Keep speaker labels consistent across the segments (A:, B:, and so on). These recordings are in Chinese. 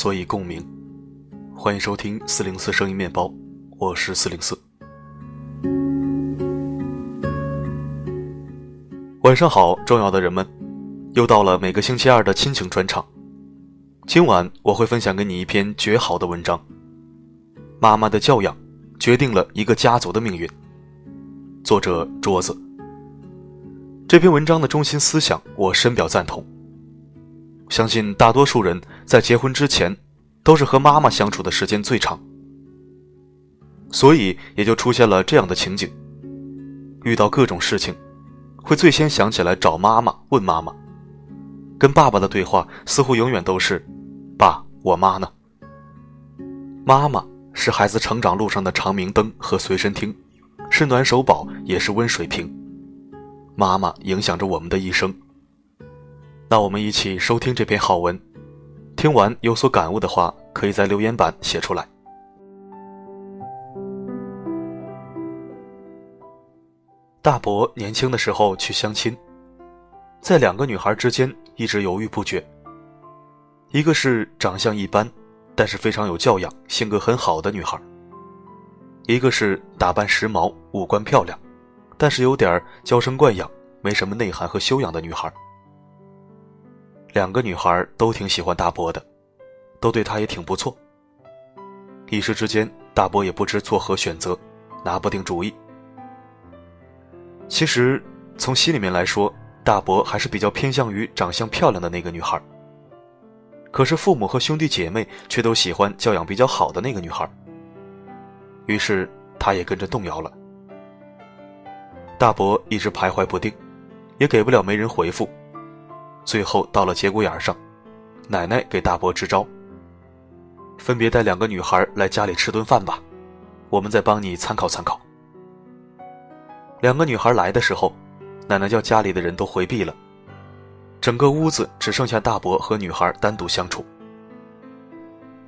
A: 所以共鸣。欢迎收听四零四声音面包，我是四零四。晚上好，重要的人们，又到了每个星期二的亲情专场。今晚我会分享给你一篇绝好的文章。妈妈的教养决定了一个家族的命运。作者桌子。这篇文章的中心思想，我深表赞同。相信大多数人在结婚之前，都是和妈妈相处的时间最长，所以也就出现了这样的情景：遇到各种事情，会最先想起来找妈妈问妈妈。跟爸爸的对话似乎永远都是：“爸，我妈呢？”妈妈是孩子成长路上的长明灯和随身听，是暖手宝，也是温水瓶。妈妈影响着我们的一生。那我们一起收听这篇好文，听完有所感悟的话，可以在留言板写出来。大伯年轻的时候去相亲，在两个女孩之间一直犹豫不决。一个是长相一般，但是非常有教养、性格很好的女孩；一个是打扮时髦、五官漂亮。但是有点娇生惯养、没什么内涵和修养的女孩。两个女孩都挺喜欢大伯的，都对他也挺不错。一时之间，大伯也不知作何选择，拿不定主意。其实，从心里面来说，大伯还是比较偏向于长相漂亮的那个女孩。可是父母和兄弟姐妹却都喜欢教养比较好的那个女孩。于是，他也跟着动摇了。大伯一直徘徊不定，也给不了媒人回复。最后到了节骨眼上，奶奶给大伯支招：分别带两个女孩来家里吃顿饭吧，我们再帮你参考参考。两个女孩来的时候，奶奶叫家里的人都回避了，整个屋子只剩下大伯和女孩单独相处。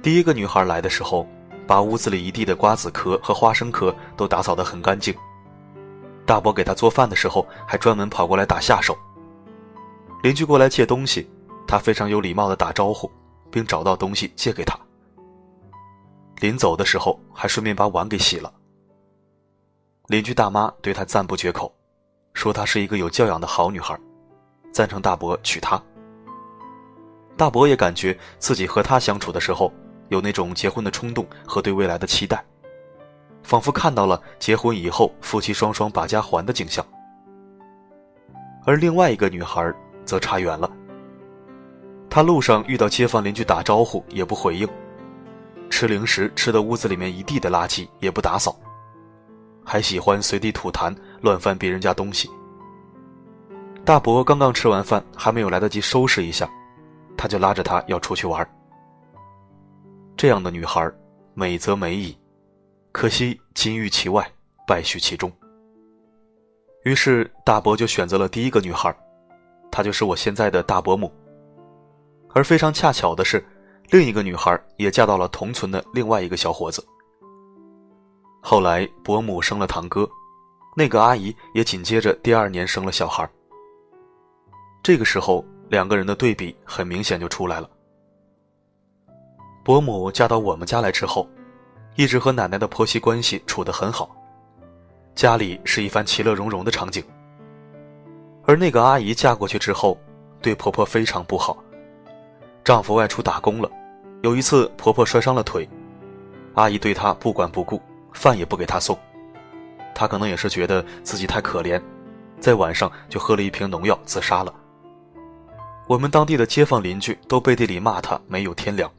A: 第一个女孩来的时候，把屋子里一地的瓜子壳和花生壳都打扫得很干净。大伯给他做饭的时候，还专门跑过来打下手。邻居过来借东西，他非常有礼貌的打招呼，并找到东西借给他。临走的时候，还顺便把碗给洗了。邻居大妈对他赞不绝口，说她是一个有教养的好女孩，赞成大伯娶她。大伯也感觉自己和她相处的时候，有那种结婚的冲动和对未来的期待。仿佛看到了结婚以后夫妻双双把家还的景象，而另外一个女孩则差远了。他路上遇到街坊邻居打招呼也不回应，吃零食吃的屋子里面一地的垃圾也不打扫，还喜欢随地吐痰乱翻别人家东西。大伯刚刚吃完饭，还没有来得及收拾一下，他就拉着她要出去玩。这样的女孩，美则美矣。可惜金玉其外，败絮其中。于是大伯就选择了第一个女孩，她就是我现在的大伯母。而非常恰巧的是，另一个女孩也嫁到了同村的另外一个小伙子。后来伯母生了堂哥，那个阿姨也紧接着第二年生了小孩。这个时候，两个人的对比很明显就出来了。伯母嫁到我们家来之后。一直和奶奶的婆媳关系处得很好，家里是一番其乐融融的场景。而那个阿姨嫁过去之后，对婆婆非常不好。丈夫外出打工了，有一次婆婆摔伤了腿，阿姨对她不管不顾，饭也不给她送。她可能也是觉得自己太可怜，在晚上就喝了一瓶农药自杀了。我们当地的街坊邻居都背地里骂她没有天良。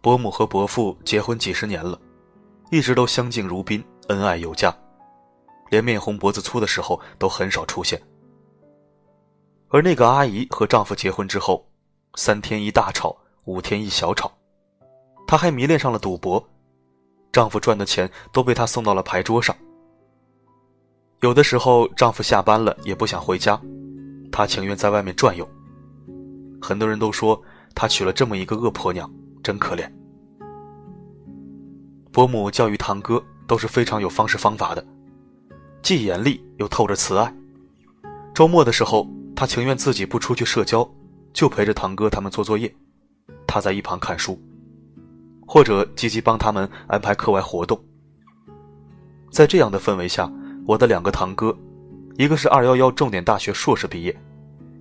A: 伯母和伯父结婚几十年了，一直都相敬如宾，恩爱有加，连面红脖子粗的时候都很少出现。而那个阿姨和丈夫结婚之后，三天一大吵，五天一小吵，她还迷恋上了赌博，丈夫赚的钱都被她送到了牌桌上。有的时候丈夫下班了也不想回家，她情愿在外面转悠。很多人都说她娶了这么一个恶婆娘。真可怜。伯母教育堂哥都是非常有方式方法的，既严厉又透着慈爱。周末的时候，他情愿自己不出去社交，就陪着堂哥他们做作业。他在一旁看书，或者积极帮他们安排课外活动。在这样的氛围下，我的两个堂哥，一个是二幺幺重点大学硕士毕业，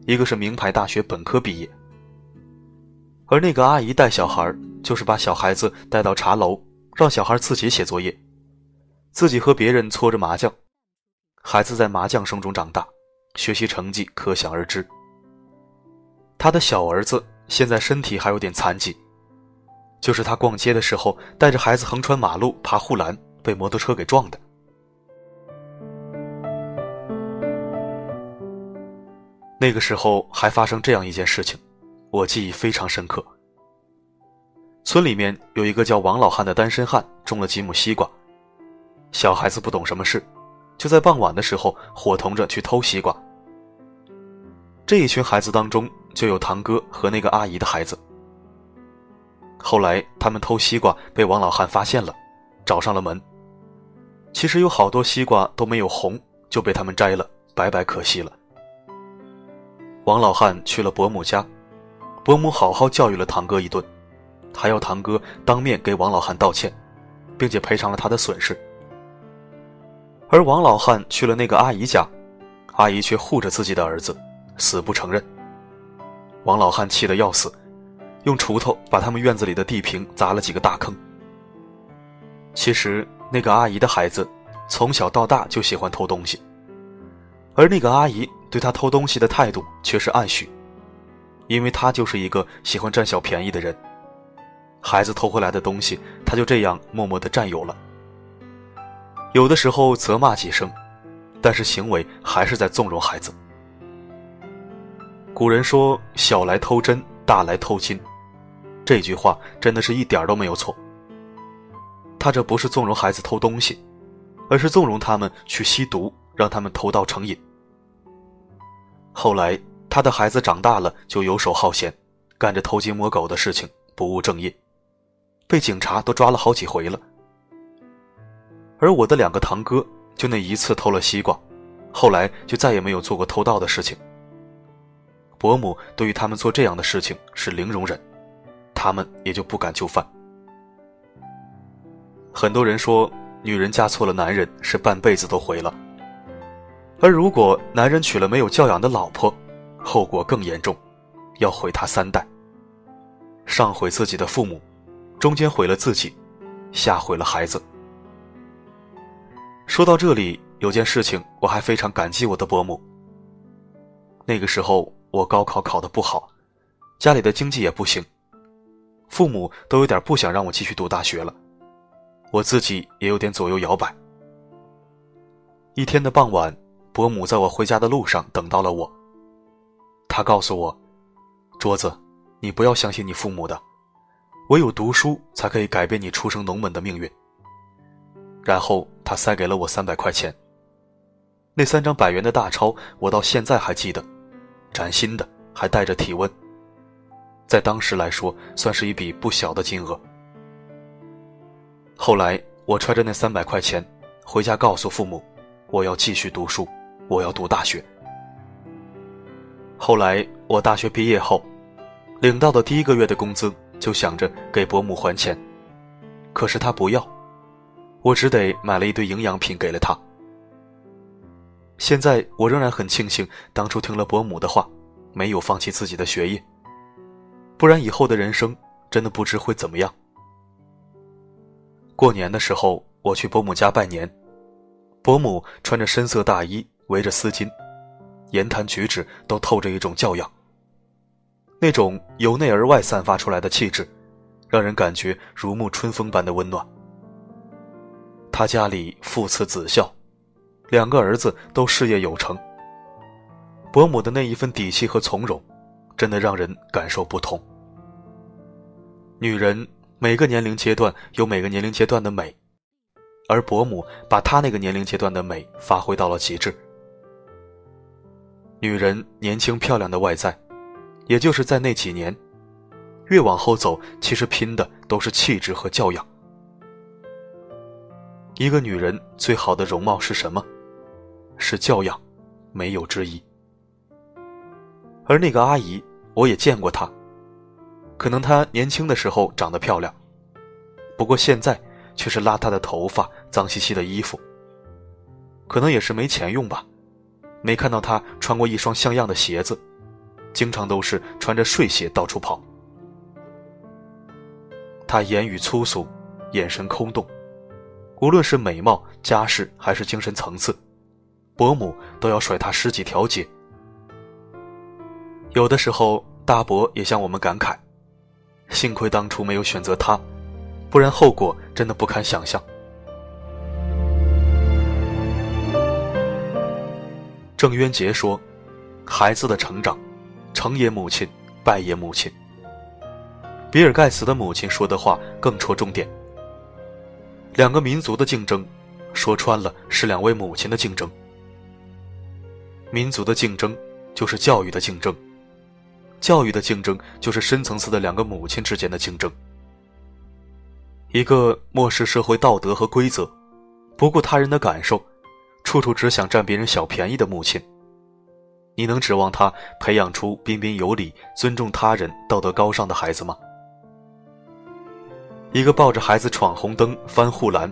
A: 一个是名牌大学本科毕业。而那个阿姨带小孩，就是把小孩子带到茶楼，让小孩自己写作业，自己和别人搓着麻将，孩子在麻将声中长大，学习成绩可想而知。他的小儿子现在身体还有点残疾，就是他逛街的时候带着孩子横穿马路爬护栏，被摩托车给撞的。那个时候还发生这样一件事情。我记忆非常深刻。村里面有一个叫王老汉的单身汉，种了几亩西瓜。小孩子不懂什么事，就在傍晚的时候伙同着去偷西瓜。这一群孩子当中，就有堂哥和那个阿姨的孩子。后来他们偷西瓜被王老汉发现了，找上了门。其实有好多西瓜都没有红，就被他们摘了，白白可惜了。王老汉去了伯母家。伯母好好教育了堂哥一顿，还要堂哥当面给王老汉道歉，并且赔偿了他的损失。而王老汉去了那个阿姨家，阿姨却护着自己的儿子，死不承认。王老汉气得要死，用锄头把他们院子里的地坪砸了几个大坑。其实那个阿姨的孩子从小到大就喜欢偷东西，而那个阿姨对他偷东西的态度却是暗许。因为他就是一个喜欢占小便宜的人，孩子偷回来的东西，他就这样默默的占有了。有的时候责骂几声，但是行为还是在纵容孩子。古人说“小来偷针，大来偷金”，这句话真的是一点都没有错。他这不是纵容孩子偷东西，而是纵容他们去吸毒，让他们偷盗成瘾。后来。他的孩子长大了就游手好闲，干着偷鸡摸狗的事情，不务正业，被警察都抓了好几回了。而我的两个堂哥就那一次偷了西瓜，后来就再也没有做过偷盗的事情。伯母对于他们做这样的事情是零容忍，他们也就不敢就范。很多人说，女人嫁错了男人是半辈子都毁了，而如果男人娶了没有教养的老婆，后果更严重，要毁他三代。上毁自己的父母，中间毁了自己，下毁了孩子。说到这里，有件事情我还非常感激我的伯母。那个时候我高考考得不好，家里的经济也不行，父母都有点不想让我继续读大学了，我自己也有点左右摇摆。一天的傍晚，伯母在我回家的路上等到了我。他告诉我：“桌子，你不要相信你父母的，唯有读书才可以改变你出生农门的命运。”然后他塞给了我三百块钱。那三张百元的大钞，我到现在还记得，崭新的，还带着体温。在当时来说，算是一笔不小的金额。后来我揣着那三百块钱回家，告诉父母：“我要继续读书，我要读大学。”后来我大学毕业后，领到的第一个月的工资就想着给伯母还钱，可是他不要，我只得买了一堆营养品给了他。现在我仍然很庆幸当初听了伯母的话，没有放弃自己的学业，不然以后的人生真的不知会怎么样。过年的时候我去伯母家拜年，伯母穿着深色大衣，围着丝巾。言谈举止都透着一种教养，那种由内而外散发出来的气质，让人感觉如沐春风般的温暖。他家里父慈子孝，两个儿子都事业有成。伯母的那一份底气和从容，真的让人感受不同。女人每个年龄阶段有每个年龄阶段的美，而伯母把她那个年龄阶段的美发挥到了极致。女人年轻漂亮的外在，也就是在那几年，越往后走，其实拼的都是气质和教养。一个女人最好的容貌是什么？是教养，没有之一。而那个阿姨，我也见过她，可能她年轻的时候长得漂亮，不过现在却是邋遢的头发、脏兮兮的衣服。可能也是没钱用吧，没看到她穿过一双像样的鞋子，经常都是穿着睡鞋到处跑。她言语粗俗，眼神空洞，无论是美貌、家世还是精神层次，伯母都要甩他十几条街。有的时候，大伯也向我们感慨。幸亏当初没有选择他，不然后果真的不堪想象。郑渊洁说：“孩子的成长，成也母亲，败也母亲。”比尔盖茨的母亲说的话更戳重点。两个民族的竞争，说穿了是两位母亲的竞争。民族的竞争，就是教育的竞争。教育的竞争，就是深层次的两个母亲之间的竞争。一个漠视社会道德和规则，不顾他人的感受，处处只想占别人小便宜的母亲，你能指望她培养出彬彬有礼、尊重他人、道德高尚的孩子吗？一个抱着孩子闯红灯、翻护栏，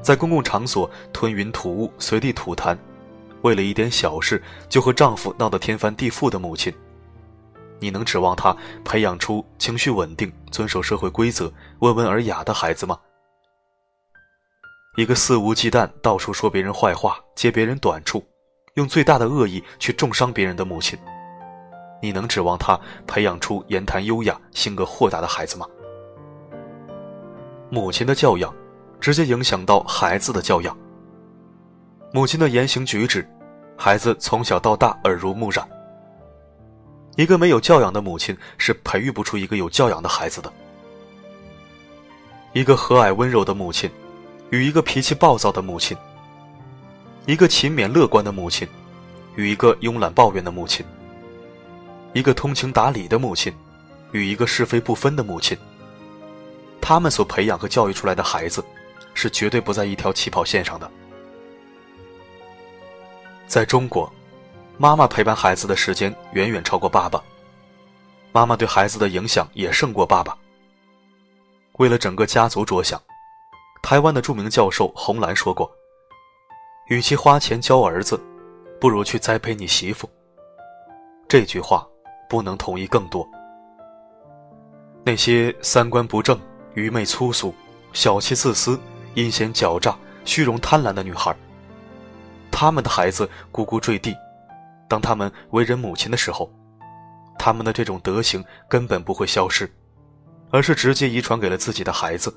A: 在公共场所吞云吐雾、随地吐痰，为了一点小事就和丈夫闹得天翻地覆的母亲。你能指望他培养出情绪稳定、遵守社会规则、温文尔雅的孩子吗？一个肆无忌惮、到处说别人坏话、揭别人短处，用最大的恶意去重伤别人的母亲，你能指望他培养出言谈优雅、性格豁达的孩子吗？母亲的教养，直接影响到孩子的教养。母亲的言行举止，孩子从小到大耳濡目染。一个没有教养的母亲是培育不出一个有教养的孩子的。一个和蔼温柔的母亲，与一个脾气暴躁的母亲；一个勤勉乐观的母亲，与一个慵懒抱怨的母亲；一个通情达理的母亲，与一个是非不分的母亲。他们所培养和教育出来的孩子，是绝对不在一条起跑线上的。在中国。妈妈陪伴孩子的时间远远超过爸爸，妈妈对孩子的影响也胜过爸爸。为了整个家族着想，台湾的著名教授洪兰说过：“与其花钱教儿子，不如去栽培你媳妇。”这句话不能同意更多。那些三观不正、愚昧粗俗、小气自私、阴险狡诈、虚荣贪婪的女孩，他们的孩子咕咕坠地。当他们为人母亲的时候，他们的这种德行根本不会消失，而是直接遗传给了自己的孩子。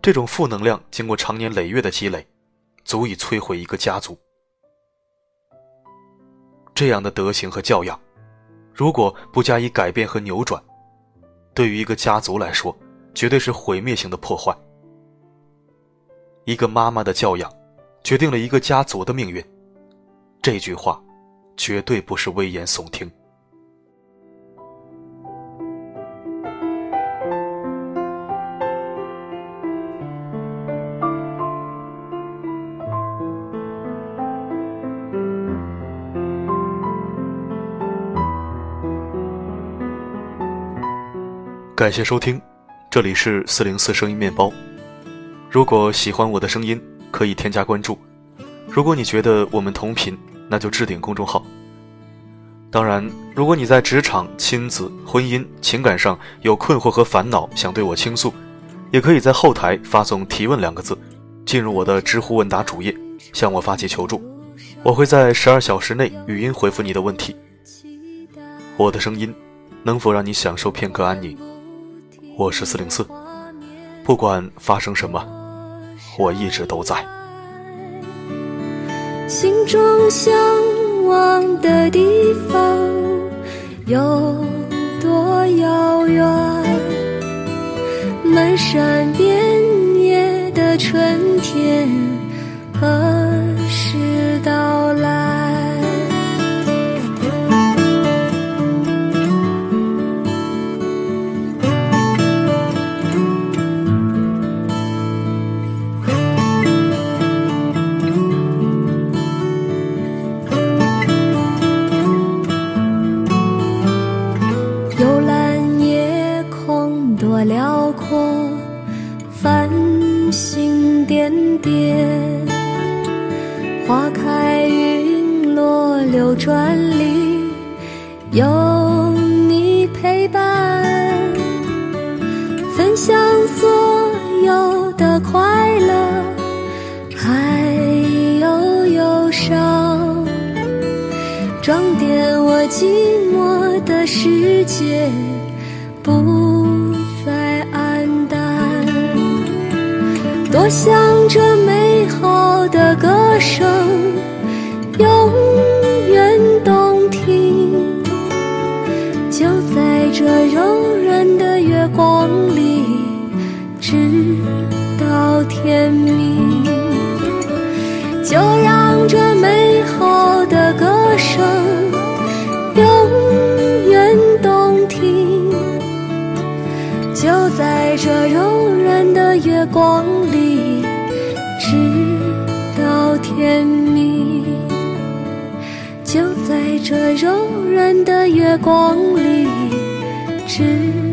A: 这种负能量经过长年累月的积累，足以摧毁一个家族。这样的德行和教养，如果不加以改变和扭转，对于一个家族来说，绝对是毁灭性的破坏。一个妈妈的教养，决定了一个家族的命运。这句话。绝对不是危言耸听。感谢收听，这里是四零四声音面包。如果喜欢我的声音，可以添加关注。如果你觉得我们同频，那就置顶公众号。当然，如果你在职场、亲子、婚姻、情感上有困惑和烦恼，想对我倾诉，也可以在后台发送“提问”两个字，进入我的知乎问答主页，向我发起求助。我会在十二小时内语音回复你的问题。我的声音能否让你享受片刻安宁？我是四零四，不管发生什么，我一直都在。
B: 心中向往的地方有多遥远？漫山遍过，繁星点点，花开云落流转里，有你陪伴，分享所有的快乐，还有忧伤，装点我寂寞的世界。不。多想这美好的歌声永远动听，就在这柔软的月光里，直到天明。就让这美好的歌声永远动听。就在这柔软的月光里，直到天明。就在这柔软的月光里，直。